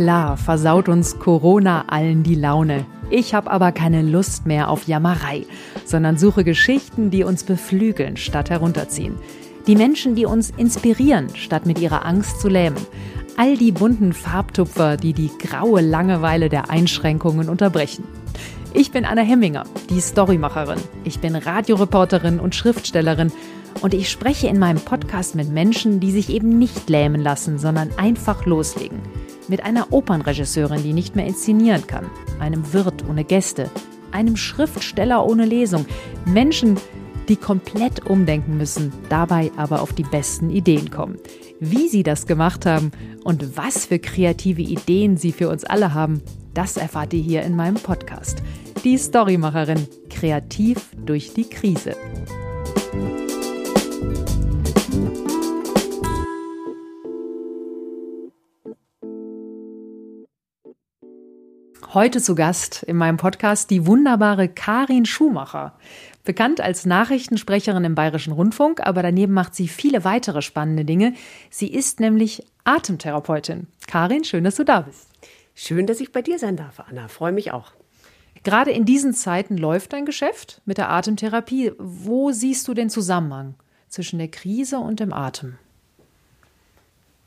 Klar versaut uns Corona allen die Laune. Ich habe aber keine Lust mehr auf Jammerei, sondern suche Geschichten, die uns beflügeln statt herunterziehen. Die Menschen, die uns inspirieren, statt mit ihrer Angst zu lähmen. All die bunten Farbtupfer, die die graue Langeweile der Einschränkungen unterbrechen. Ich bin Anna Hemminger, die Storymacherin. Ich bin Radioreporterin und Schriftstellerin. Und ich spreche in meinem Podcast mit Menschen, die sich eben nicht lähmen lassen, sondern einfach loslegen. Mit einer Opernregisseurin, die nicht mehr inszenieren kann, einem Wirt ohne Gäste, einem Schriftsteller ohne Lesung, Menschen, die komplett umdenken müssen, dabei aber auf die besten Ideen kommen. Wie sie das gemacht haben und was für kreative Ideen sie für uns alle haben, das erfahrt ihr hier in meinem Podcast. Die Storymacherin, kreativ durch die Krise. Heute zu Gast in meinem Podcast die wunderbare Karin Schumacher. Bekannt als Nachrichtensprecherin im Bayerischen Rundfunk, aber daneben macht sie viele weitere spannende Dinge. Sie ist nämlich Atemtherapeutin. Karin, schön, dass du da bist. Schön, dass ich bei dir sein darf, Anna. Freue mich auch. Gerade in diesen Zeiten läuft dein Geschäft mit der Atemtherapie. Wo siehst du den Zusammenhang zwischen der Krise und dem Atem?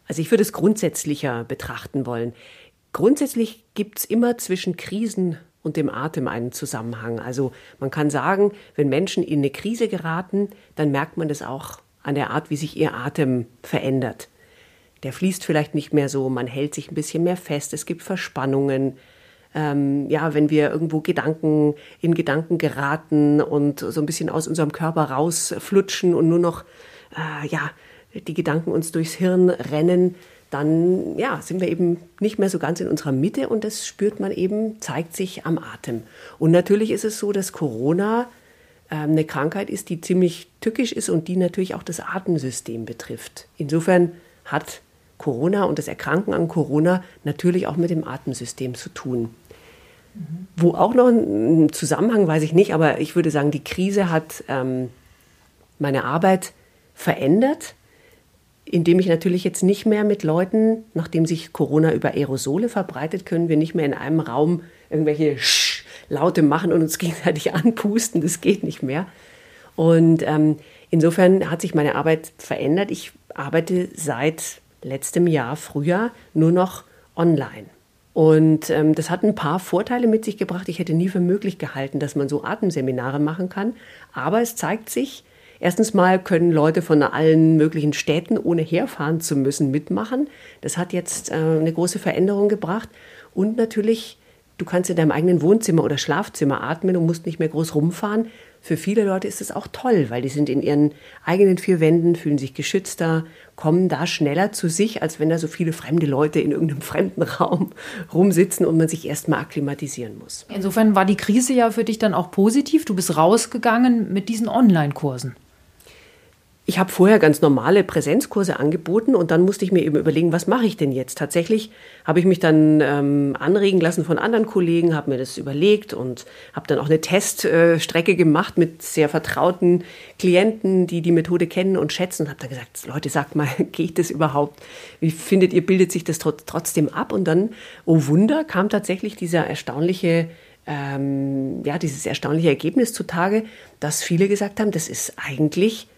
Also ich würde es grundsätzlicher betrachten wollen. Grundsätzlich gibt es immer zwischen Krisen und dem Atem einen Zusammenhang. Also man kann sagen, wenn Menschen in eine Krise geraten, dann merkt man das auch an der Art, wie sich ihr Atem verändert. Der fließt vielleicht nicht mehr so, man hält sich ein bisschen mehr fest, es gibt Verspannungen. Ähm, ja, wenn wir irgendwo Gedanken in Gedanken geraten und so ein bisschen aus unserem Körper rausflutschen und nur noch äh, ja die Gedanken uns durchs Hirn rennen, dann ja, sind wir eben nicht mehr so ganz in unserer Mitte und das spürt man eben, zeigt sich am Atem. Und natürlich ist es so, dass Corona äh, eine Krankheit ist, die ziemlich tückisch ist und die natürlich auch das Atemsystem betrifft. Insofern hat Corona und das Erkranken an Corona natürlich auch mit dem Atemsystem zu tun. Mhm. Wo auch noch ein Zusammenhang, weiß ich nicht, aber ich würde sagen, die Krise hat ähm, meine Arbeit verändert indem ich natürlich jetzt nicht mehr mit Leuten, nachdem sich Corona über Aerosole verbreitet, können wir nicht mehr in einem Raum irgendwelche Sch Laute machen und uns gegenseitig anpusten. Das geht nicht mehr. Und ähm, insofern hat sich meine Arbeit verändert. Ich arbeite seit letztem Jahr Frühjahr nur noch online. Und ähm, das hat ein paar Vorteile mit sich gebracht. Ich hätte nie für möglich gehalten, dass man so Atemseminare machen kann. Aber es zeigt sich, Erstens mal können Leute von allen möglichen Städten, ohne herfahren zu müssen, mitmachen. Das hat jetzt äh, eine große Veränderung gebracht. Und natürlich, du kannst in deinem eigenen Wohnzimmer oder Schlafzimmer atmen und musst nicht mehr groß rumfahren. Für viele Leute ist es auch toll, weil die sind in ihren eigenen vier Wänden, fühlen sich geschützter, kommen da schneller zu sich, als wenn da so viele fremde Leute in irgendeinem fremden Raum rumsitzen und man sich erstmal akklimatisieren muss. Insofern war die Krise ja für dich dann auch positiv. Du bist rausgegangen mit diesen Online-Kursen. Ich habe vorher ganz normale Präsenzkurse angeboten und dann musste ich mir eben überlegen, was mache ich denn jetzt? Tatsächlich habe ich mich dann ähm, anregen lassen von anderen Kollegen, habe mir das überlegt und habe dann auch eine Teststrecke gemacht mit sehr vertrauten Klienten, die die Methode kennen und schätzen und habe dann gesagt, Leute, sagt mal, geht das überhaupt? Wie findet ihr, bildet sich das trotzdem ab? Und dann, oh Wunder, kam tatsächlich dieser erstaunliche ähm, ja, dieses erstaunliche Ergebnis zutage, dass viele gesagt haben, das ist eigentlich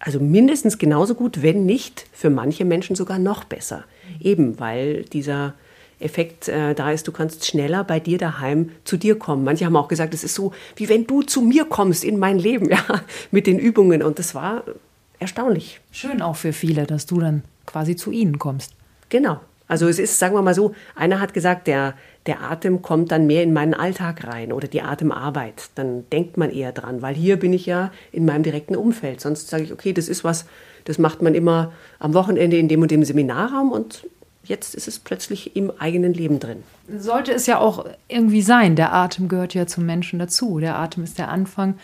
also mindestens genauso gut, wenn nicht für manche Menschen sogar noch besser. Eben weil dieser Effekt äh, da ist, du kannst schneller bei dir daheim zu dir kommen. Manche haben auch gesagt, es ist so, wie wenn du zu mir kommst in mein Leben, ja, mit den Übungen. Und das war erstaunlich. Schön auch für viele, dass du dann quasi zu ihnen kommst. Genau. Also es ist, sagen wir mal so, einer hat gesagt, der, der Atem kommt dann mehr in meinen Alltag rein oder die Atemarbeit. Dann denkt man eher dran, weil hier bin ich ja in meinem direkten Umfeld. Sonst sage ich, okay, das ist was, das macht man immer am Wochenende in dem und dem Seminarraum und jetzt ist es plötzlich im eigenen Leben drin. Sollte es ja auch irgendwie sein. Der Atem gehört ja zum Menschen dazu. Der Atem ist der Anfang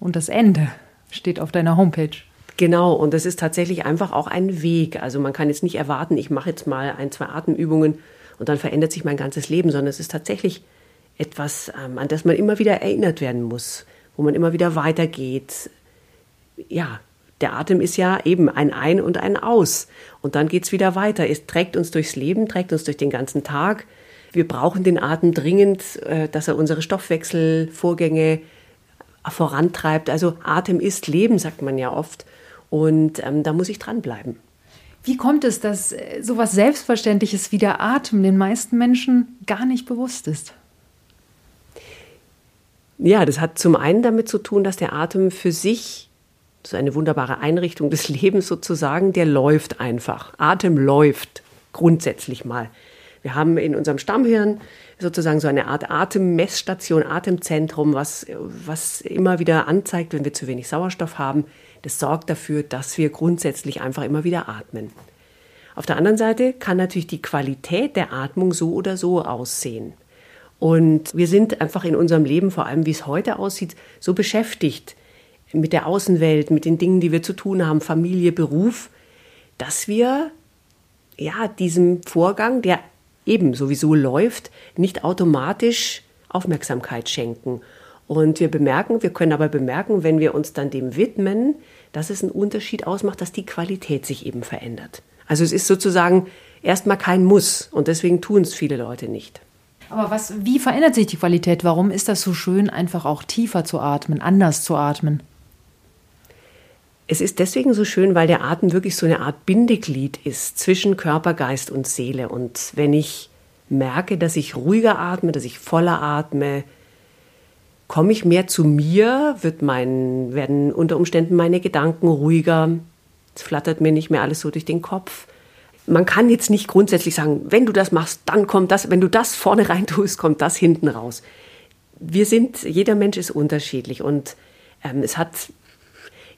und das Ende steht auf deiner Homepage. Genau, und das ist tatsächlich einfach auch ein Weg. Also man kann jetzt nicht erwarten, ich mache jetzt mal ein, zwei Atemübungen und dann verändert sich mein ganzes Leben, sondern es ist tatsächlich etwas, ähm, an das man immer wieder erinnert werden muss, wo man immer wieder weitergeht, ja, der Atem ist ja eben ein Ein und ein Aus. Und dann geht es wieder weiter. Es trägt uns durchs Leben, trägt uns durch den ganzen Tag. Wir brauchen den Atem dringend, äh, dass er unsere Stoffwechselvorgänge vorantreibt. Also Atem ist Leben, sagt man ja oft. Und ähm, da muss ich dranbleiben. Wie kommt es, dass äh, sowas Selbstverständliches wie der Atem den meisten Menschen gar nicht bewusst ist? Ja, das hat zum einen damit zu tun, dass der Atem für sich so eine wunderbare Einrichtung des Lebens sozusagen, der läuft einfach. Atem läuft grundsätzlich mal. Wir haben in unserem Stammhirn sozusagen so eine Art Atemmessstation, Atemzentrum, was, was immer wieder anzeigt, wenn wir zu wenig Sauerstoff haben. Das sorgt dafür, dass wir grundsätzlich einfach immer wieder atmen. Auf der anderen Seite kann natürlich die Qualität der Atmung so oder so aussehen. Und wir sind einfach in unserem Leben, vor allem wie es heute aussieht, so beschäftigt mit der Außenwelt, mit den Dingen, die wir zu tun haben, Familie, Beruf, dass wir ja diesem Vorgang, der eben sowieso läuft, nicht automatisch Aufmerksamkeit schenken. Und wir bemerken, wir können aber bemerken, wenn wir uns dann dem widmen, dass es einen Unterschied ausmacht, dass die Qualität sich eben verändert. Also es ist sozusagen erstmal kein Muss und deswegen tun es viele Leute nicht. Aber was, wie verändert sich die Qualität? Warum ist das so schön, einfach auch tiefer zu atmen, anders zu atmen? Es ist deswegen so schön, weil der Atem wirklich so eine Art Bindeglied ist zwischen Körper, Geist und Seele. Und wenn ich merke, dass ich ruhiger atme, dass ich voller atme, komme ich mehr zu mir, wird mein, werden unter Umständen meine Gedanken ruhiger. Es flattert mir nicht mehr alles so durch den Kopf. Man kann jetzt nicht grundsätzlich sagen, wenn du das machst, dann kommt das, wenn du das vorne rein tust, kommt das hinten raus. Wir sind, jeder Mensch ist unterschiedlich und ähm, es hat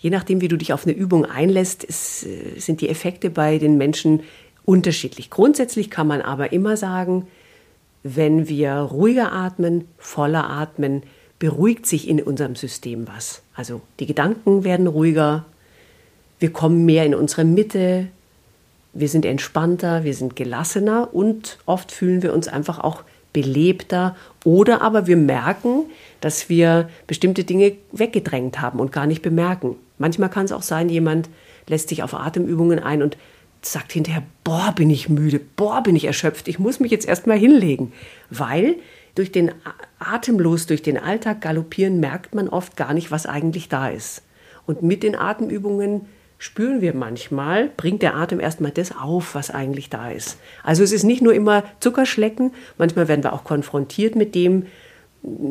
je nachdem, wie du dich auf eine Übung einlässt, ist, äh, sind die Effekte bei den Menschen unterschiedlich. Grundsätzlich kann man aber immer sagen, wenn wir ruhiger atmen, voller atmen, beruhigt sich in unserem System was. Also die Gedanken werden ruhiger, wir kommen mehr in unsere Mitte, wir sind entspannter, wir sind gelassener und oft fühlen wir uns einfach auch belebter. Oder aber wir merken, dass wir bestimmte Dinge weggedrängt haben und gar nicht bemerken. Manchmal kann es auch sein, jemand lässt sich auf Atemübungen ein und sagt hinterher, boah, bin ich müde, boah, bin ich erschöpft, ich muss mich jetzt erstmal hinlegen, weil durch den Atemlos, durch den Alltag galoppieren, merkt man oft gar nicht, was eigentlich da ist. Und mit den Atemübungen spüren wir manchmal, bringt der Atem erstmal das auf, was eigentlich da ist. Also es ist nicht nur immer Zuckerschlecken, manchmal werden wir auch konfrontiert mit dem,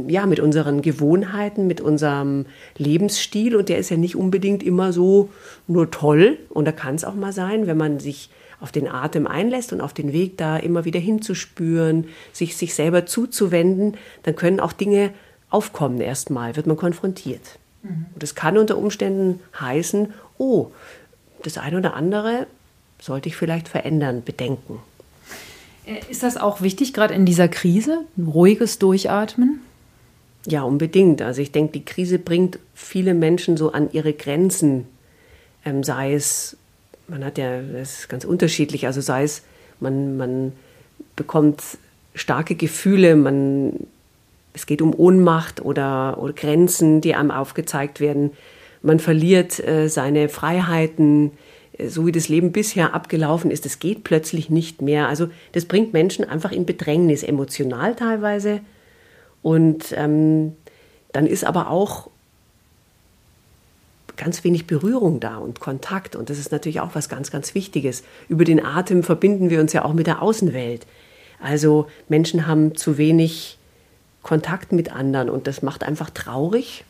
ja, mit unseren Gewohnheiten, mit unserem Lebensstil und der ist ja nicht unbedingt immer so nur toll und da kann es auch mal sein, wenn man sich auf den Atem einlässt und auf den Weg da immer wieder hinzuspüren, sich sich selber zuzuwenden, dann können auch Dinge aufkommen erstmal, wird man konfrontiert. Mhm. Und das kann unter Umständen heißen, oh, das eine oder andere sollte ich vielleicht verändern, bedenken. Äh, ist das auch wichtig, gerade in dieser Krise? Ein ruhiges Durchatmen? Ja, unbedingt. Also ich denke, die Krise bringt viele Menschen so an ihre Grenzen. Ähm, sei es, man hat ja, das ist ganz unterschiedlich, also sei es, man, man bekommt starke Gefühle, man, es geht um Ohnmacht oder, oder Grenzen, die einem aufgezeigt werden. Man verliert äh, seine Freiheiten, so wie das Leben bisher abgelaufen ist, das geht plötzlich nicht mehr. Also das bringt Menschen einfach in Bedrängnis, emotional teilweise. Und ähm, dann ist aber auch ganz wenig Berührung da und Kontakt. Und das ist natürlich auch was ganz, ganz Wichtiges. Über den Atem verbinden wir uns ja auch mit der Außenwelt. Also Menschen haben zu wenig Kontakt mit anderen und das macht einfach traurig.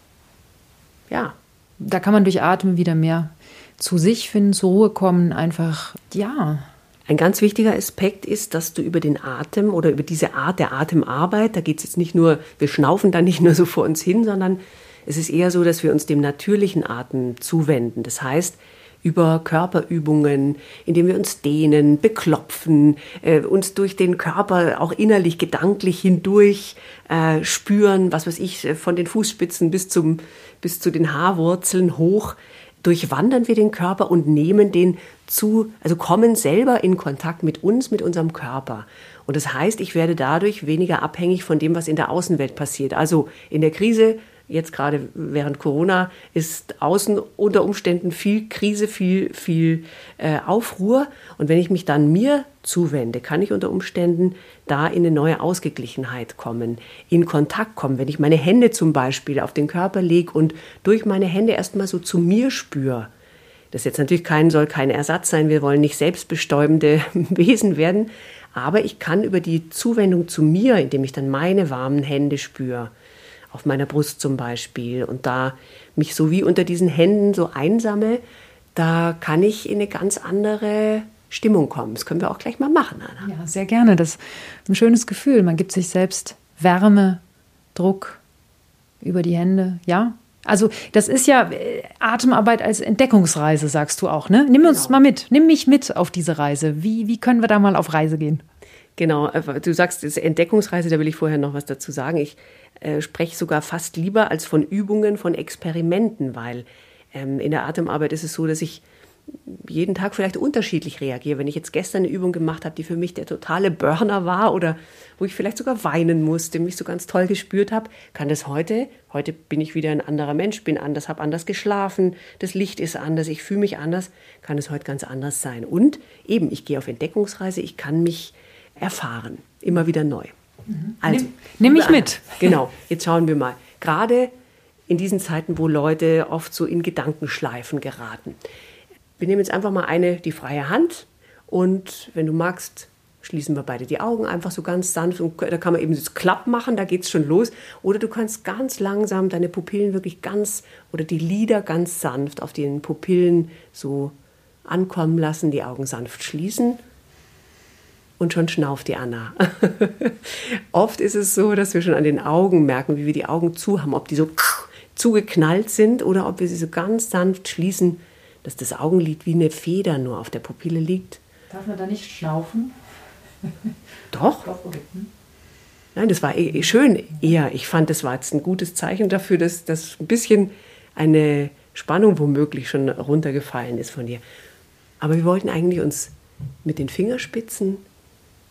Ja. Da kann man durch Atmen wieder mehr zu sich finden, zur Ruhe kommen, einfach, ja. Ein ganz wichtiger Aspekt ist, dass du über den Atem oder über diese Art der Atemarbeit, da geht es jetzt nicht nur, wir schnaufen da nicht nur so vor uns hin, sondern es ist eher so, dass wir uns dem natürlichen Atem zuwenden. Das heißt, über Körperübungen, indem wir uns dehnen, beklopfen, äh, uns durch den Körper auch innerlich, gedanklich hindurch äh, spüren, was weiß ich, äh, von den Fußspitzen bis, zum, bis zu den Haarwurzeln hoch durchwandern wir den Körper und nehmen den zu, also kommen selber in Kontakt mit uns, mit unserem Körper. Und das heißt, ich werde dadurch weniger abhängig von dem, was in der Außenwelt passiert. Also in der Krise, jetzt gerade während Corona ist außen unter Umständen viel Krise, viel, viel äh, Aufruhr. Und wenn ich mich dann mir zuwende, kann ich unter Umständen da in eine neue Ausgeglichenheit kommen, in Kontakt kommen. Wenn ich meine Hände zum Beispiel auf den Körper lege und durch meine Hände erstmal so zu mir spüre, das jetzt natürlich kein, soll kein Ersatz sein, wir wollen nicht selbstbestäubende Wesen werden, aber ich kann über die Zuwendung zu mir, indem ich dann meine warmen Hände spüre, auf meiner Brust zum Beispiel, und da mich so wie unter diesen Händen so einsame, da kann ich in eine ganz andere Stimmung kommen. Das können wir auch gleich mal machen, Anna. Ja, sehr gerne. Das ist ein schönes Gefühl. Man gibt sich selbst Wärme, Druck über die Hände. Ja, also das ist ja äh, Atemarbeit als Entdeckungsreise, sagst du auch, ne? Nimm uns genau. mal mit, nimm mich mit auf diese Reise. Wie, wie können wir da mal auf Reise gehen? Genau, äh, du sagst, es ist Entdeckungsreise, da will ich vorher noch was dazu sagen. Ich äh, spreche sogar fast lieber als von Übungen, von Experimenten, weil ähm, in der Atemarbeit ist es so, dass ich jeden Tag vielleicht unterschiedlich reagiere. Wenn ich jetzt gestern eine Übung gemacht habe, die für mich der totale Burner war oder wo ich vielleicht sogar weinen musste, mich so ganz toll gespürt habe, kann das heute, heute bin ich wieder ein anderer Mensch, bin anders, habe anders geschlafen, das Licht ist anders, ich fühle mich anders, kann es heute ganz anders sein. Und eben, ich gehe auf Entdeckungsreise, ich kann mich erfahren, immer wieder neu. Mhm. Also, nimm, nimm mich mit. Genau, jetzt schauen wir mal. Gerade in diesen Zeiten, wo Leute oft so in Gedankenschleifen geraten. Wir nehmen jetzt einfach mal eine, die freie Hand und wenn du magst, schließen wir beide die Augen einfach so ganz sanft und da kann man eben das Klapp machen, da geht es schon los. Oder du kannst ganz langsam deine Pupillen wirklich ganz oder die Lider ganz sanft auf den Pupillen so ankommen lassen, die Augen sanft schließen und schon schnauft die Anna. Oft ist es so, dass wir schon an den Augen merken, wie wir die Augen zu haben, ob die so zugeknallt sind oder ob wir sie so ganz sanft schließen dass das Augenlid wie eine Feder nur auf der Pupille liegt. Darf man da nicht schnaufen? Doch. Doch okay. Hm. Nein, das war eh, schön eher. Ich fand, das war jetzt ein gutes Zeichen dafür, dass, dass ein bisschen eine Spannung womöglich schon runtergefallen ist von dir. Aber wir wollten eigentlich uns mit den Fingerspitzen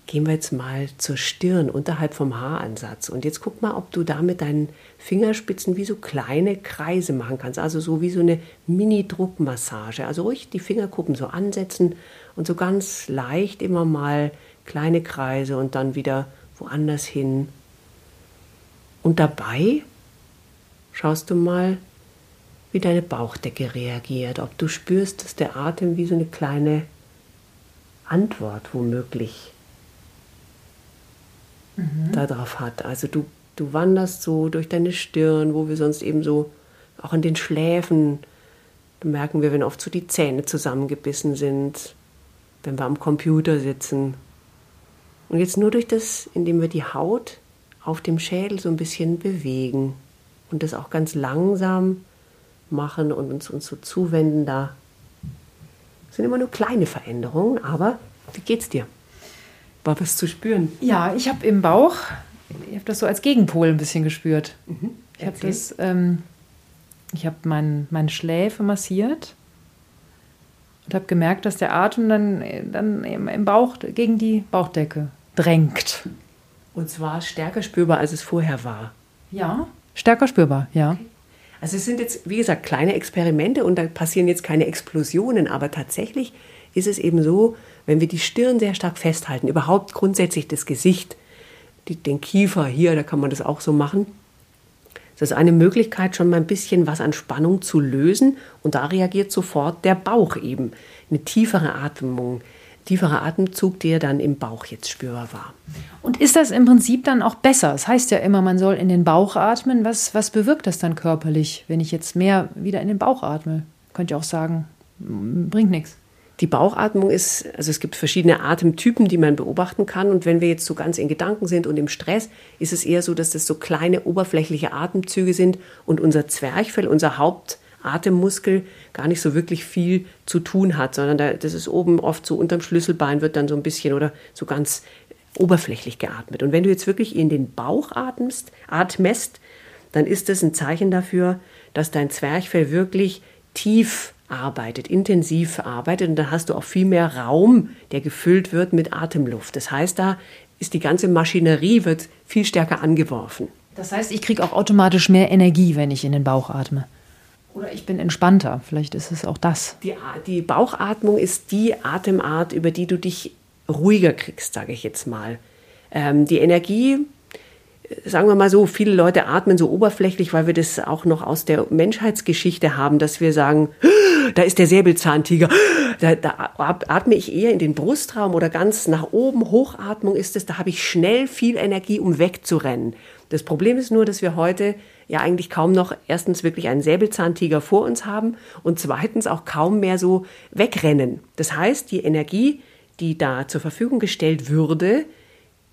gehen wir jetzt mal zur Stirn unterhalb vom Haaransatz. Und jetzt guck mal, ob du da mit deinen Fingerspitzen wie so kleine Kreise machen kannst. Also so wie so eine Mini-Druckmassage. Also ruhig die Fingerkuppen so ansetzen und so ganz leicht immer mal kleine Kreise und dann wieder woanders hin. Und dabei schaust du mal, wie deine Bauchdecke reagiert. Ob du spürst, dass der Atem wie so eine kleine Antwort womöglich mhm. darauf hat. Also du, du wanderst so durch deine Stirn, wo wir sonst eben so auch in den Schläfen merken wir, wenn oft so die Zähne zusammengebissen sind, wenn wir am Computer sitzen. Und jetzt nur durch das, indem wir die Haut auf dem Schädel so ein bisschen bewegen und das auch ganz langsam machen und uns, uns so zuwenden da. Sind immer nur kleine Veränderungen, aber wie geht's dir? War was zu spüren? Ja, ich habe im Bauch, ich habe das so als Gegenpol ein bisschen gespürt. Mhm. Ich habe das, ähm, ich habe mein, meine Schläfe massiert und habe gemerkt, dass der Atem dann, dann im Bauch gegen die Bauchdecke drängt. Und zwar stärker spürbar, als es vorher war. Ja, stärker spürbar, ja. Okay. Also es sind jetzt, wie gesagt, kleine Experimente und da passieren jetzt keine Explosionen, aber tatsächlich ist es eben so, wenn wir die Stirn sehr stark festhalten, überhaupt grundsätzlich das Gesicht, die, den Kiefer hier, da kann man das auch so machen. Das ist eine Möglichkeit, schon mal ein bisschen was an Spannung zu lösen und da reagiert sofort der Bauch eben. Eine tiefere Atmung, tieferer Atemzug, der dann im Bauch jetzt spürbar war. Und ist das im Prinzip dann auch besser? Es das heißt ja immer, man soll in den Bauch atmen. Was, was bewirkt das dann körperlich, wenn ich jetzt mehr wieder in den Bauch atme? Könnte ich auch sagen, bringt nichts. Die Bauchatmung ist, also es gibt verschiedene Atemtypen, die man beobachten kann. Und wenn wir jetzt so ganz in Gedanken sind und im Stress, ist es eher so, dass das so kleine oberflächliche Atemzüge sind und unser Zwerchfell, unser Hauptatemmuskel, gar nicht so wirklich viel zu tun hat, sondern da, das ist oben oft so unterm Schlüsselbein wird dann so ein bisschen oder so ganz oberflächlich geatmet. Und wenn du jetzt wirklich in den Bauch atmest, atmest, dann ist das ein Zeichen dafür, dass dein Zwerchfell wirklich tief arbeitet, intensiv arbeitet und dann hast du auch viel mehr Raum, der gefüllt wird mit Atemluft. Das heißt, da ist die ganze Maschinerie wird viel stärker angeworfen. Das heißt, ich kriege auch automatisch mehr Energie, wenn ich in den Bauch atme. Oder ich bin entspannter. Vielleicht ist es auch das. Die, die Bauchatmung ist die Atemart, über die du dich ruhiger kriegst, sage ich jetzt mal. Ähm, die Energie, sagen wir mal so, viele Leute atmen so oberflächlich, weil wir das auch noch aus der Menschheitsgeschichte haben, dass wir sagen, da ist der Säbelzahntiger, da, da atme ich eher in den Brustraum oder ganz nach oben. Hochatmung ist es, da habe ich schnell viel Energie, um wegzurennen. Das Problem ist nur, dass wir heute ja eigentlich kaum noch erstens wirklich einen Säbelzahntiger vor uns haben und zweitens auch kaum mehr so wegrennen. Das heißt, die Energie, die da zur Verfügung gestellt würde,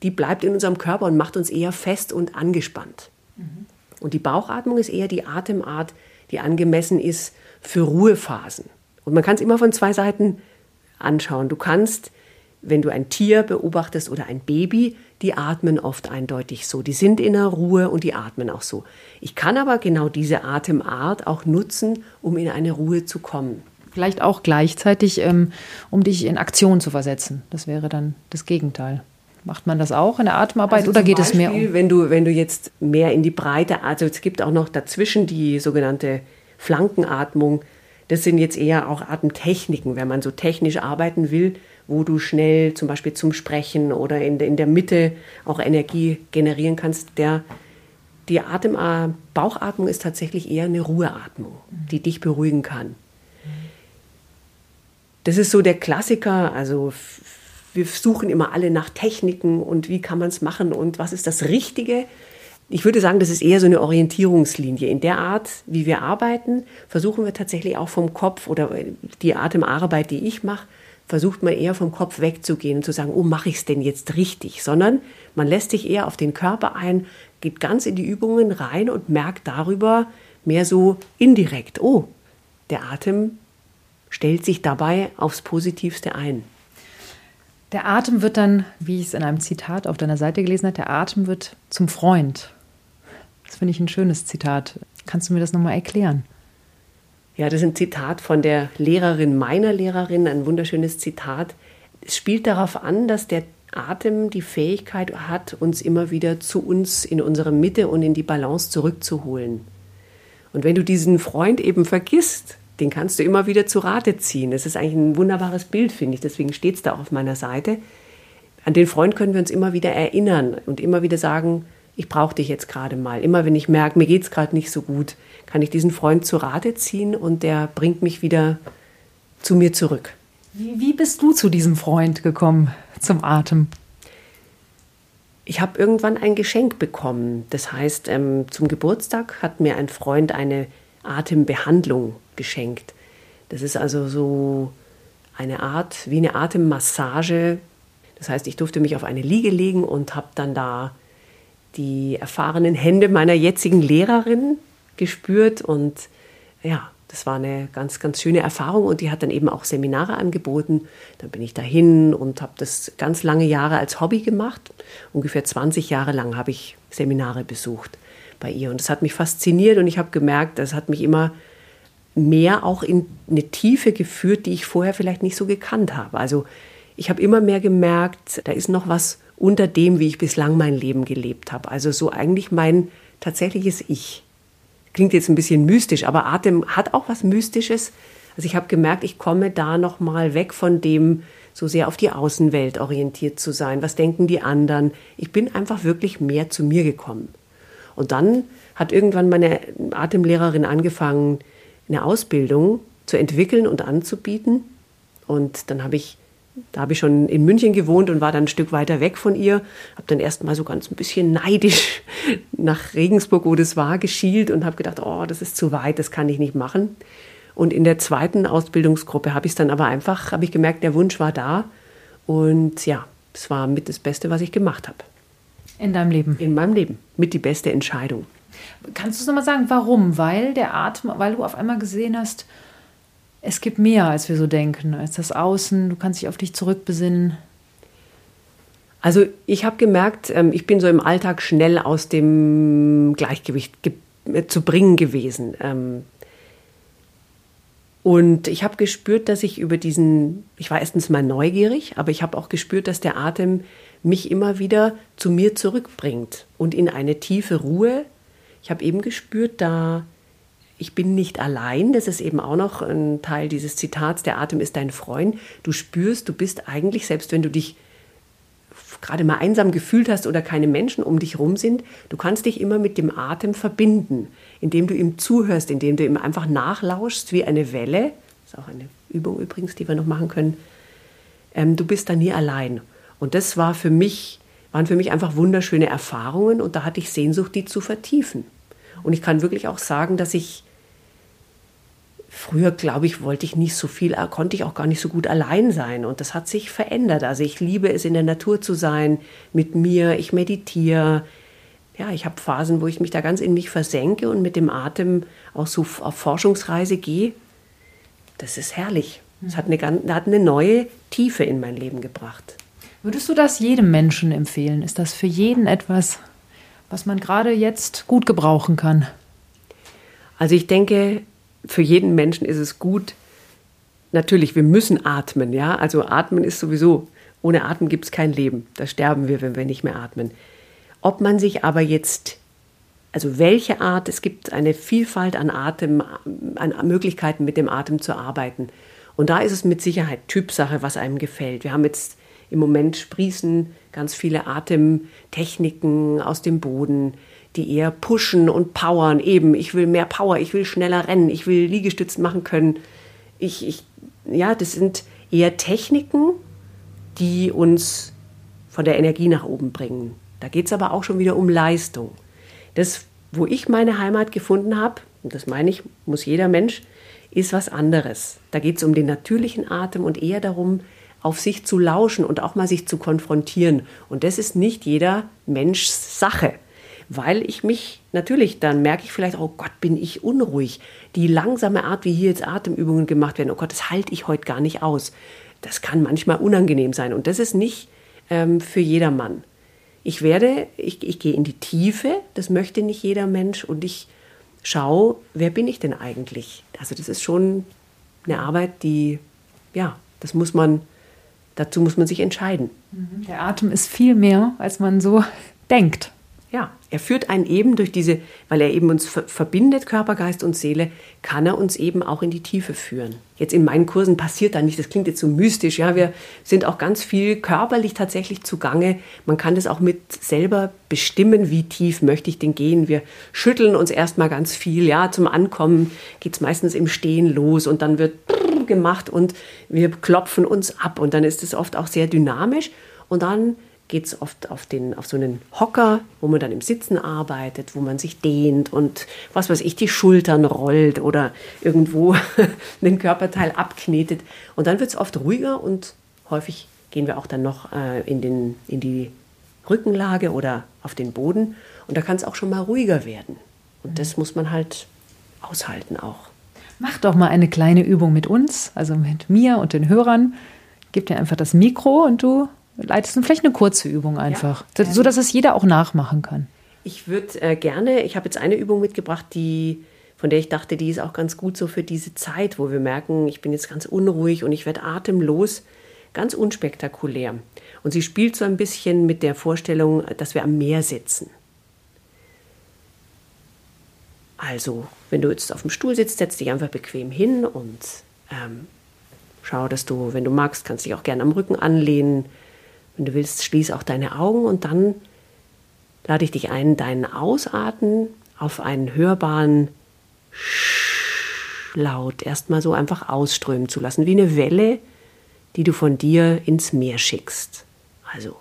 die bleibt in unserem Körper und macht uns eher fest und angespannt. Mhm. Und die Bauchatmung ist eher die Atemart, die angemessen ist für Ruhephasen. Und man kann es immer von zwei Seiten anschauen. Du kannst, wenn du ein Tier beobachtest oder ein Baby, die atmen oft eindeutig so. Die sind in der Ruhe und die atmen auch so. Ich kann aber genau diese Atemart auch nutzen, um in eine Ruhe zu kommen. Vielleicht auch gleichzeitig, ähm, um dich in Aktion zu versetzen. Das wäre dann das Gegenteil. Macht man das auch in der Atemarbeit also oder geht Beispiel, es mehr um? Wenn du, wenn du jetzt mehr in die Breite, also es gibt auch noch dazwischen die sogenannte Flankenatmung. Das sind jetzt eher auch Atemtechniken, wenn man so technisch arbeiten will, wo du schnell zum Beispiel zum Sprechen oder in, in der Mitte auch Energie generieren kannst. Der, die Atem, Bauchatmung ist tatsächlich eher eine Ruheatmung, die dich beruhigen kann. Das ist so der Klassiker, also wir suchen immer alle nach Techniken und wie kann man es machen und was ist das Richtige. Ich würde sagen, das ist eher so eine Orientierungslinie. In der Art, wie wir arbeiten, versuchen wir tatsächlich auch vom Kopf oder die Atemarbeit, die ich mache, versucht man eher vom Kopf wegzugehen und zu sagen, oh, mache ich es denn jetzt richtig? Sondern man lässt sich eher auf den Körper ein, geht ganz in die Übungen rein und merkt darüber mehr so indirekt, oh, der Atem stellt sich dabei aufs Positivste ein. Der Atem wird dann, wie ich es in einem Zitat auf deiner Seite gelesen habe, der Atem wird zum Freund. Das finde ich ein schönes Zitat. Kannst du mir das nochmal erklären? Ja, das ist ein Zitat von der Lehrerin meiner Lehrerin, ein wunderschönes Zitat. Es spielt darauf an, dass der Atem die Fähigkeit hat, uns immer wieder zu uns in unsere Mitte und in die Balance zurückzuholen. Und wenn du diesen Freund eben vergisst, den kannst du immer wieder zu Rate ziehen. Das ist eigentlich ein wunderbares Bild, finde ich. Deswegen steht es da auf meiner Seite. An den Freund können wir uns immer wieder erinnern und immer wieder sagen, ich brauche dich jetzt gerade mal. Immer wenn ich merke, mir geht es gerade nicht so gut, kann ich diesen Freund zu Rate ziehen und der bringt mich wieder zu mir zurück. Wie, wie bist du zu diesem Freund gekommen, zum Atem? Ich habe irgendwann ein Geschenk bekommen. Das heißt, ähm, zum Geburtstag hat mir ein Freund eine Atembehandlung geschenkt. Das ist also so eine Art, wie eine Atemmassage. Das heißt, ich durfte mich auf eine Liege legen und habe dann da die erfahrenen Hände meiner jetzigen Lehrerin gespürt und ja, das war eine ganz, ganz schöne Erfahrung und die hat dann eben auch Seminare angeboten. Dann bin ich dahin und habe das ganz lange Jahre als Hobby gemacht. Ungefähr 20 Jahre lang habe ich Seminare besucht bei ihr und das hat mich fasziniert und ich habe gemerkt, das hat mich immer mehr auch in eine Tiefe geführt, die ich vorher vielleicht nicht so gekannt habe. Also ich habe immer mehr gemerkt, da ist noch was unter dem, wie ich bislang mein Leben gelebt habe. Also so eigentlich mein tatsächliches Ich. Klingt jetzt ein bisschen mystisch, aber Atem hat auch was Mystisches. Also ich habe gemerkt, ich komme da noch mal weg von dem, so sehr auf die Außenwelt orientiert zu sein. Was denken die anderen? Ich bin einfach wirklich mehr zu mir gekommen. Und dann hat irgendwann meine Atemlehrerin angefangen, eine Ausbildung zu entwickeln und anzubieten. Und dann habe ich, da habe ich schon in München gewohnt und war dann ein Stück weiter weg von ihr. Habe dann erst mal so ganz ein bisschen neidisch nach Regensburg, wo das war, geschielt und habe gedacht, oh, das ist zu weit, das kann ich nicht machen. Und in der zweiten Ausbildungsgruppe habe ich es dann aber einfach, habe ich gemerkt, der Wunsch war da. Und ja, es war mit das Beste, was ich gemacht habe. In deinem Leben? In meinem Leben. Mit die beste Entscheidung. Kannst du es nochmal sagen, warum? Weil der Atem, weil du auf einmal gesehen hast, es gibt mehr, als wir so denken, als das Außen, du kannst dich auf dich zurückbesinnen. Also ich habe gemerkt, ähm, ich bin so im Alltag schnell aus dem Gleichgewicht äh, zu bringen gewesen. Ähm, und ich habe gespürt, dass ich über diesen, ich war erstens mal neugierig, aber ich habe auch gespürt, dass der Atem mich immer wieder zu mir zurückbringt und in eine tiefe Ruhe. Ich habe eben gespürt, da ich bin nicht allein, das ist eben auch noch ein Teil dieses Zitats, der Atem ist dein Freund. Du spürst, du bist eigentlich, selbst wenn du dich gerade mal einsam gefühlt hast oder keine Menschen um dich rum sind, du kannst dich immer mit dem Atem verbinden, indem du ihm zuhörst, indem du ihm einfach nachlauschst wie eine Welle. Das ist auch eine Übung übrigens, die wir noch machen können. Ähm, du bist da nie allein. Und das war für mich, waren für mich einfach wunderschöne Erfahrungen und da hatte ich Sehnsucht, die zu vertiefen. Und ich kann wirklich auch sagen, dass ich früher, glaube ich, wollte ich nicht so viel, äh, konnte ich auch gar nicht so gut allein sein. Und das hat sich verändert. Also ich liebe es, in der Natur zu sein, mit mir. Ich meditiere. Ja, ich habe Phasen, wo ich mich da ganz in mich versenke und mit dem Atem auch so auf Forschungsreise gehe. Das ist herrlich. Es hat eine, hat eine neue Tiefe in mein Leben gebracht. Würdest du das jedem Menschen empfehlen? Ist das für jeden etwas, was man gerade jetzt gut gebrauchen kann? Also ich denke, für jeden Menschen ist es gut. Natürlich, wir müssen atmen, ja. Also atmen ist sowieso, ohne Atmen gibt es kein Leben. Da sterben wir, wenn wir nicht mehr atmen. Ob man sich aber jetzt, also welche Art, es gibt eine Vielfalt an Atem, an Möglichkeiten mit dem Atem zu arbeiten. Und da ist es mit Sicherheit Typsache, was einem gefällt. Wir haben jetzt im Moment sprießen ganz viele Atemtechniken aus dem Boden die eher pushen und powern. Eben, ich will mehr Power, ich will schneller rennen, ich will Liegestützen machen können. Ich, ich, ja, das sind eher Techniken, die uns von der Energie nach oben bringen. Da geht es aber auch schon wieder um Leistung. Das, wo ich meine Heimat gefunden habe, und das meine ich, muss jeder Mensch, ist was anderes. Da geht es um den natürlichen Atem und eher darum, auf sich zu lauschen und auch mal sich zu konfrontieren. Und das ist nicht jeder Menschs Sache weil ich mich natürlich, dann merke ich vielleicht, oh Gott, bin ich unruhig. Die langsame Art, wie hier jetzt Atemübungen gemacht werden, oh Gott, das halte ich heute gar nicht aus. Das kann manchmal unangenehm sein und das ist nicht ähm, für jedermann. Ich werde, ich, ich gehe in die Tiefe, das möchte nicht jeder Mensch und ich schaue, wer bin ich denn eigentlich? Also das ist schon eine Arbeit, die, ja, das muss man, dazu muss man sich entscheiden. Mhm. Der Atem ist viel mehr, als man so denkt. Ja, er führt einen eben durch diese, weil er eben uns verbindet, Körper, Geist und Seele, kann er uns eben auch in die Tiefe führen. Jetzt in meinen Kursen passiert da nicht, das klingt jetzt so mystisch, ja, wir sind auch ganz viel körperlich tatsächlich zugange. Man kann das auch mit selber bestimmen, wie tief möchte ich denn gehen. Wir schütteln uns erstmal ganz viel, ja, zum Ankommen geht es meistens im Stehen los und dann wird gemacht und wir klopfen uns ab und dann ist es oft auch sehr dynamisch und dann geht es oft auf, den, auf so einen Hocker, wo man dann im Sitzen arbeitet, wo man sich dehnt und was weiß ich, die Schultern rollt oder irgendwo den Körperteil abknetet. Und dann wird es oft ruhiger und häufig gehen wir auch dann noch äh, in, den, in die Rückenlage oder auf den Boden. Und da kann es auch schon mal ruhiger werden. Und das muss man halt aushalten auch. Mach doch mal eine kleine Übung mit uns, also mit mir und den Hörern. Gib dir einfach das Mikro und du leitest du vielleicht eine kurze Übung einfach, ja, so dass es jeder auch nachmachen kann. Ich würde äh, gerne, ich habe jetzt eine Übung mitgebracht, die von der ich dachte, die ist auch ganz gut so für diese Zeit, wo wir merken, ich bin jetzt ganz unruhig und ich werde atemlos, ganz unspektakulär. Und sie spielt so ein bisschen mit der Vorstellung, dass wir am Meer sitzen. Also, wenn du jetzt auf dem Stuhl sitzt, setz dich einfach bequem hin und ähm, schau, dass du, wenn du magst, kannst dich auch gerne am Rücken anlehnen, wenn du willst, schließ auch deine Augen und dann lade ich dich ein, deinen Ausatmen auf einen hörbaren Laut erstmal so einfach ausströmen zu lassen, wie eine Welle, die du von dir ins Meer schickst. Also.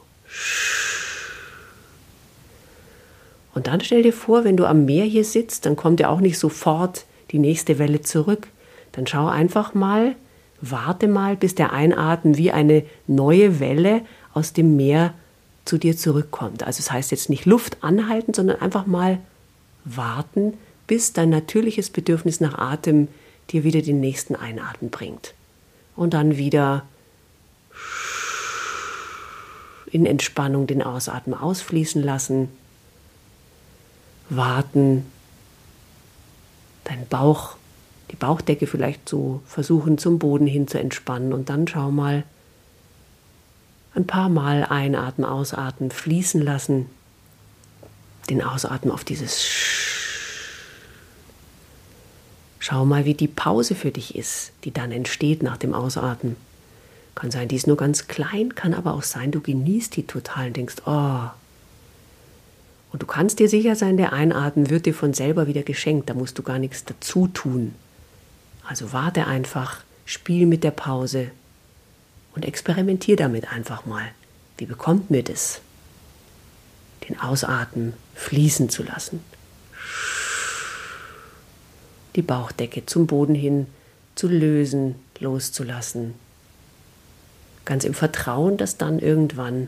Und dann stell dir vor, wenn du am Meer hier sitzt, dann kommt ja auch nicht sofort die nächste Welle zurück. Dann schau einfach mal, warte mal, bis der Einatmen wie eine neue Welle aus dem Meer zu dir zurückkommt. Also es das heißt jetzt nicht Luft anhalten, sondern einfach mal warten, bis dein natürliches Bedürfnis nach Atem dir wieder den nächsten Einatmen bringt. Und dann wieder in Entspannung den Ausatmen ausfließen lassen. Warten. Dein Bauch, die Bauchdecke vielleicht so versuchen zum Boden hin zu entspannen und dann schau mal, ein paar Mal einatmen, ausatmen, fließen lassen. Den Ausatmen auf dieses Sch. Schau mal, wie die Pause für dich ist, die dann entsteht nach dem Ausatmen. Kann sein, die ist nur ganz klein, kann aber auch sein, du genießt die total und denkst, oh. Und du kannst dir sicher sein, der Einatmen wird dir von selber wieder geschenkt, da musst du gar nichts dazu tun. Also warte einfach, spiel mit der Pause und experimentier damit einfach mal. Wie bekommt mir das? Den Ausatmen fließen zu lassen. Die Bauchdecke zum Boden hin zu lösen, loszulassen. Ganz im Vertrauen, dass dann irgendwann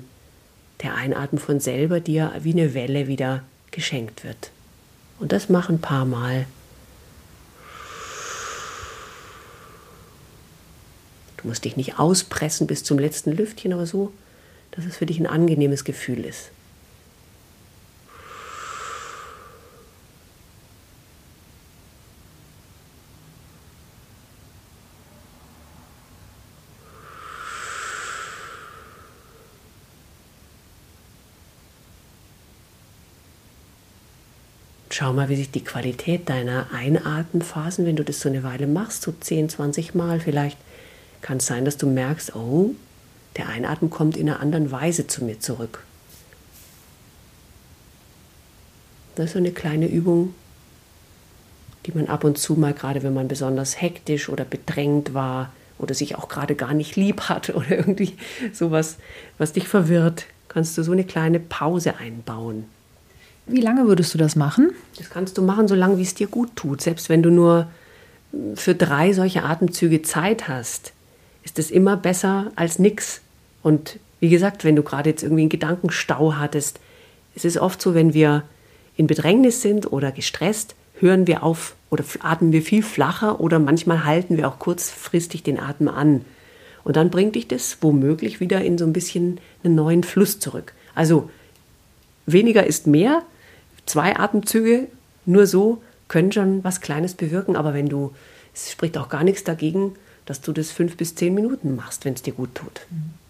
der Einatmen von selber dir wie eine Welle wieder geschenkt wird. Und das mach ein paar Mal Du musst dich nicht auspressen bis zum letzten Lüftchen, aber so, dass es für dich ein angenehmes Gefühl ist. Schau mal, wie sich die Qualität deiner Einatmenphasen, wenn du das so eine Weile machst, so 10, 20 Mal vielleicht, kann es sein, dass du merkst, oh, der Einatmen kommt in einer anderen Weise zu mir zurück. Das ist so eine kleine Übung, die man ab und zu mal, gerade wenn man besonders hektisch oder bedrängt war oder sich auch gerade gar nicht lieb hat oder irgendwie sowas, was dich verwirrt, kannst du so eine kleine Pause einbauen. Wie lange würdest du das machen? Das kannst du machen, solange wie es dir gut tut. Selbst wenn du nur für drei solche Atemzüge Zeit hast, ist es immer besser als nichts. Und wie gesagt, wenn du gerade jetzt irgendwie einen Gedankenstau hattest, es ist oft so, wenn wir in Bedrängnis sind oder gestresst, hören wir auf oder atmen wir viel flacher oder manchmal halten wir auch kurzfristig den Atem an. Und dann bringt dich das womöglich wieder in so ein bisschen einen neuen Fluss zurück. Also weniger ist mehr. Zwei Atemzüge nur so können schon was Kleines bewirken, aber wenn du, es spricht auch gar nichts dagegen, dass du das fünf bis zehn Minuten machst, wenn es dir gut tut.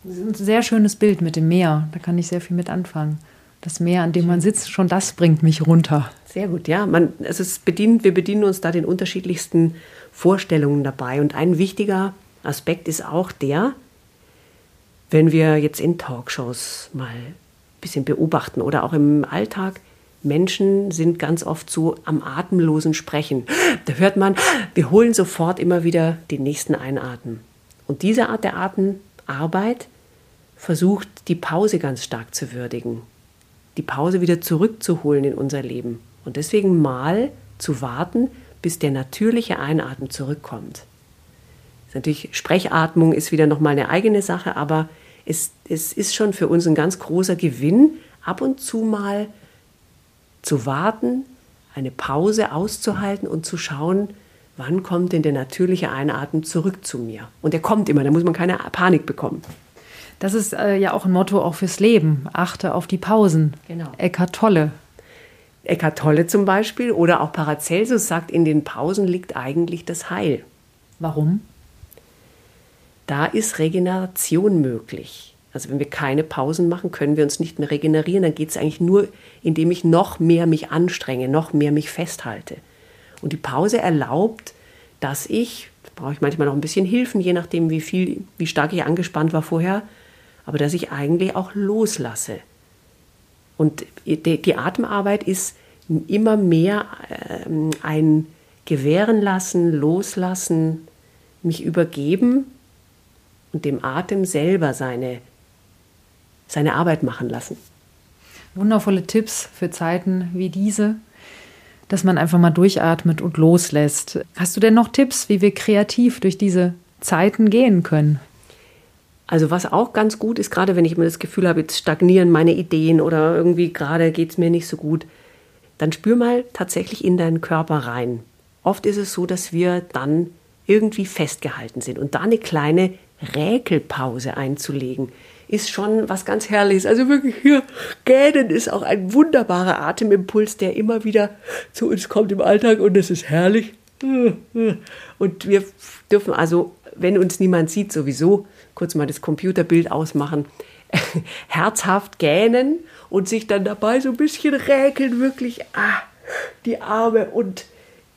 Das ist ein sehr schönes Bild mit dem Meer. Da kann ich sehr viel mit anfangen. Das Meer, an dem man sitzt, schon das bringt mich runter. Sehr gut, ja. Man, also es bedient, wir bedienen uns da den unterschiedlichsten Vorstellungen dabei. Und ein wichtiger Aspekt ist auch der, wenn wir jetzt in Talkshows mal ein bisschen beobachten oder auch im Alltag, Menschen sind ganz oft so am atemlosen Sprechen. Da hört man, wir holen sofort immer wieder den nächsten Einatmen. Und diese Art der Atemarbeit versucht, die Pause ganz stark zu würdigen, die Pause wieder zurückzuholen in unser Leben. Und deswegen mal zu warten, bis der natürliche Einatmen zurückkommt. Natürlich, Sprechatmung ist wieder nochmal eine eigene Sache, aber es, es ist schon für uns ein ganz großer Gewinn, ab und zu mal zu warten, eine Pause auszuhalten und zu schauen, wann kommt denn der natürliche Einatmen zurück zu mir. Und der kommt immer, da muss man keine Panik bekommen. Das ist äh, ja auch ein Motto auch fürs Leben. Achte auf die Pausen. Genau. Eckart Tolle. Eckart Tolle zum Beispiel oder auch Paracelsus sagt, in den Pausen liegt eigentlich das Heil. Warum? Da ist Regeneration möglich. Also wenn wir keine Pausen machen, können wir uns nicht mehr regenerieren. Dann geht es eigentlich nur, indem ich noch mehr mich anstrenge, noch mehr mich festhalte. Und die Pause erlaubt, dass ich, da brauche ich manchmal noch ein bisschen Hilfen, je nachdem, wie viel, wie stark ich angespannt war vorher, aber dass ich eigentlich auch loslasse. Und die, Atemarbeit ist immer mehr äh, ein Gewähren lassen, loslassen, mich übergeben und dem Atem selber seine seine Arbeit machen lassen. Wundervolle Tipps für Zeiten wie diese, dass man einfach mal durchatmet und loslässt. Hast du denn noch Tipps, wie wir kreativ durch diese Zeiten gehen können? Also was auch ganz gut ist, gerade wenn ich mir das Gefühl habe, jetzt stagnieren meine Ideen oder irgendwie gerade geht es mir nicht so gut, dann spür mal tatsächlich in deinen Körper rein. Oft ist es so, dass wir dann irgendwie festgehalten sind und da eine kleine Räkelpause einzulegen ist schon was ganz Herrliches. Also wirklich hier, Gähnen ist auch ein wunderbarer Atemimpuls, der immer wieder zu uns kommt im Alltag und es ist herrlich. Und wir dürfen also, wenn uns niemand sieht, sowieso kurz mal das Computerbild ausmachen. herzhaft gähnen und sich dann dabei so ein bisschen räkeln, wirklich ah, die Arme und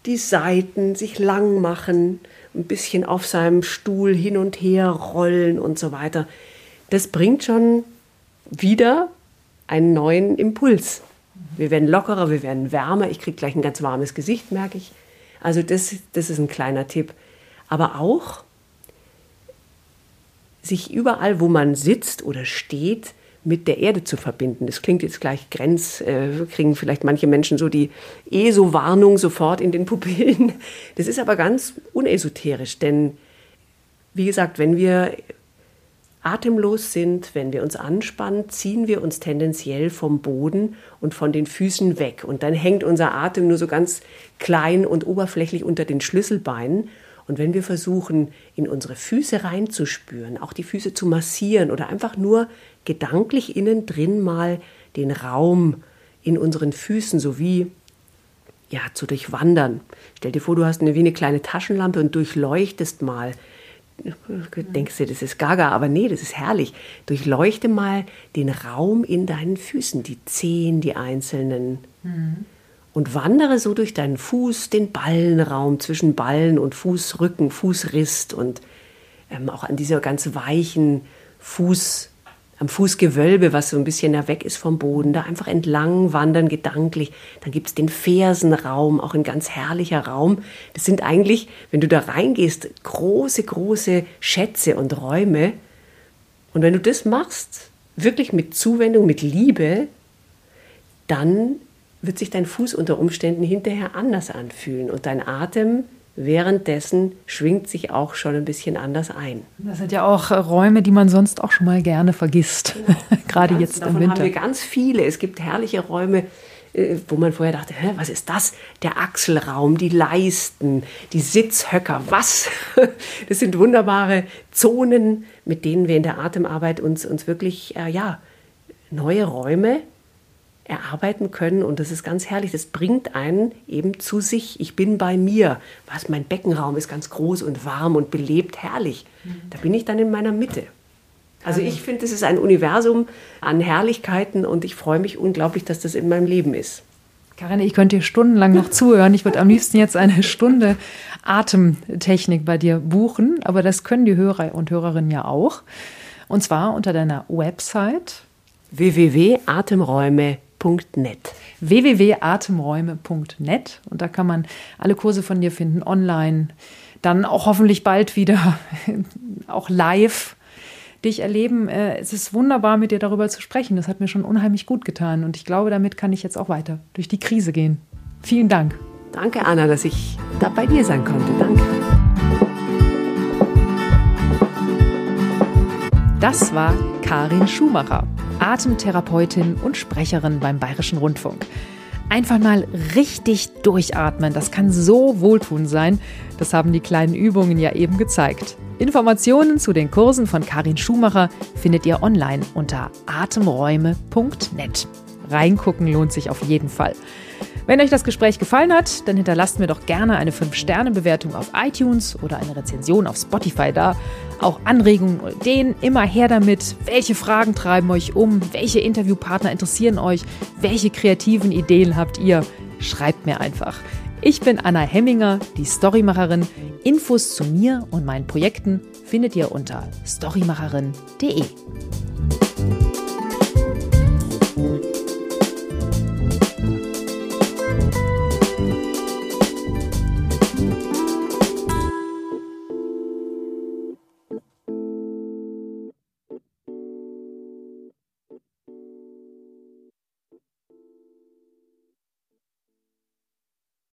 die Seiten sich lang machen, ein bisschen auf seinem Stuhl hin und her rollen und so weiter. Das bringt schon wieder einen neuen Impuls. Wir werden lockerer, wir werden wärmer. Ich kriege gleich ein ganz warmes Gesicht, merke ich. Also das, das ist ein kleiner Tipp. Aber auch sich überall, wo man sitzt oder steht, mit der Erde zu verbinden. Das klingt jetzt gleich grenz, äh, kriegen vielleicht manche Menschen so die ESO-Warnung sofort in den Pupillen. Das ist aber ganz unesoterisch, denn wie gesagt, wenn wir atemlos sind, wenn wir uns anspannen, ziehen wir uns tendenziell vom Boden und von den Füßen weg. Und dann hängt unser Atem nur so ganz klein und oberflächlich unter den Schlüsselbeinen. Und wenn wir versuchen, in unsere Füße reinzuspüren, auch die Füße zu massieren oder einfach nur gedanklich innen drin mal den Raum in unseren Füßen sowie ja, zu durchwandern. Stell dir vor, du hast eine, wie eine kleine Taschenlampe und durchleuchtest mal. Denkst du, das ist gaga, aber nee, das ist herrlich. Durchleuchte mal den Raum in deinen Füßen, die Zehen, die einzelnen. Mhm. Und wandere so durch deinen Fuß, den Ballenraum zwischen Ballen und Fußrücken, Fußrist und ähm, auch an dieser ganz weichen Fuß, am Fußgewölbe, was so ein bisschen da weg ist vom Boden, da einfach entlang wandern gedanklich. Dann gibt es den Fersenraum, auch ein ganz herrlicher Raum. Das sind eigentlich, wenn du da reingehst, große, große Schätze und Räume. Und wenn du das machst, wirklich mit Zuwendung, mit Liebe, dann wird sich dein Fuß unter Umständen hinterher anders anfühlen und dein Atem währenddessen schwingt sich auch schon ein bisschen anders ein. Das sind ja auch äh, Räume, die man sonst auch schon mal gerne vergisst, ja. gerade jetzt im Winter. haben wir ganz viele. Es gibt herrliche Räume, äh, wo man vorher dachte, Hä, was ist das? Der Achselraum, die Leisten, die Sitzhöcker, was? Das sind wunderbare Zonen, mit denen wir in der Atemarbeit uns, uns wirklich, äh, ja, neue Räume erarbeiten können und das ist ganz herrlich. Das bringt einen eben zu sich. Ich bin bei mir. Was mein Beckenraum ist ganz groß und warm und belebt, herrlich. Da bin ich dann in meiner Mitte. Also ich finde, es ist ein Universum an Herrlichkeiten und ich freue mich unglaublich, dass das in meinem Leben ist. Karin, ich könnte dir stundenlang noch zuhören. Ich würde am liebsten jetzt eine Stunde Atemtechnik bei dir buchen, aber das können die Hörer und Hörerinnen ja auch. Und zwar unter deiner Website www.atemräume.com www.atemräume.net. www.atemräume.net und da kann man alle Kurse von dir finden, online, dann auch hoffentlich bald wieder auch live dich erleben. Äh, es ist wunderbar, mit dir darüber zu sprechen. Das hat mir schon unheimlich gut getan und ich glaube, damit kann ich jetzt auch weiter durch die Krise gehen. Vielen Dank. Danke, Anna, dass ich da bei dir sein konnte. Danke. Das war Karin Schumacher. Atemtherapeutin und Sprecherin beim Bayerischen Rundfunk. Einfach mal richtig durchatmen, das kann so wohltun sein. Das haben die kleinen Übungen ja eben gezeigt. Informationen zu den Kursen von Karin Schumacher findet ihr online unter atemräume.net. Reingucken lohnt sich auf jeden Fall. Wenn euch das Gespräch gefallen hat, dann hinterlasst mir doch gerne eine 5-Sterne-Bewertung auf iTunes oder eine Rezension auf Spotify da. Auch Anregungen und Ideen, immer her damit. Welche Fragen treiben euch um? Welche Interviewpartner interessieren euch? Welche kreativen Ideen habt ihr? Schreibt mir einfach. Ich bin Anna Hemminger, die Storymacherin. Infos zu mir und meinen Projekten findet ihr unter storymacherin.de.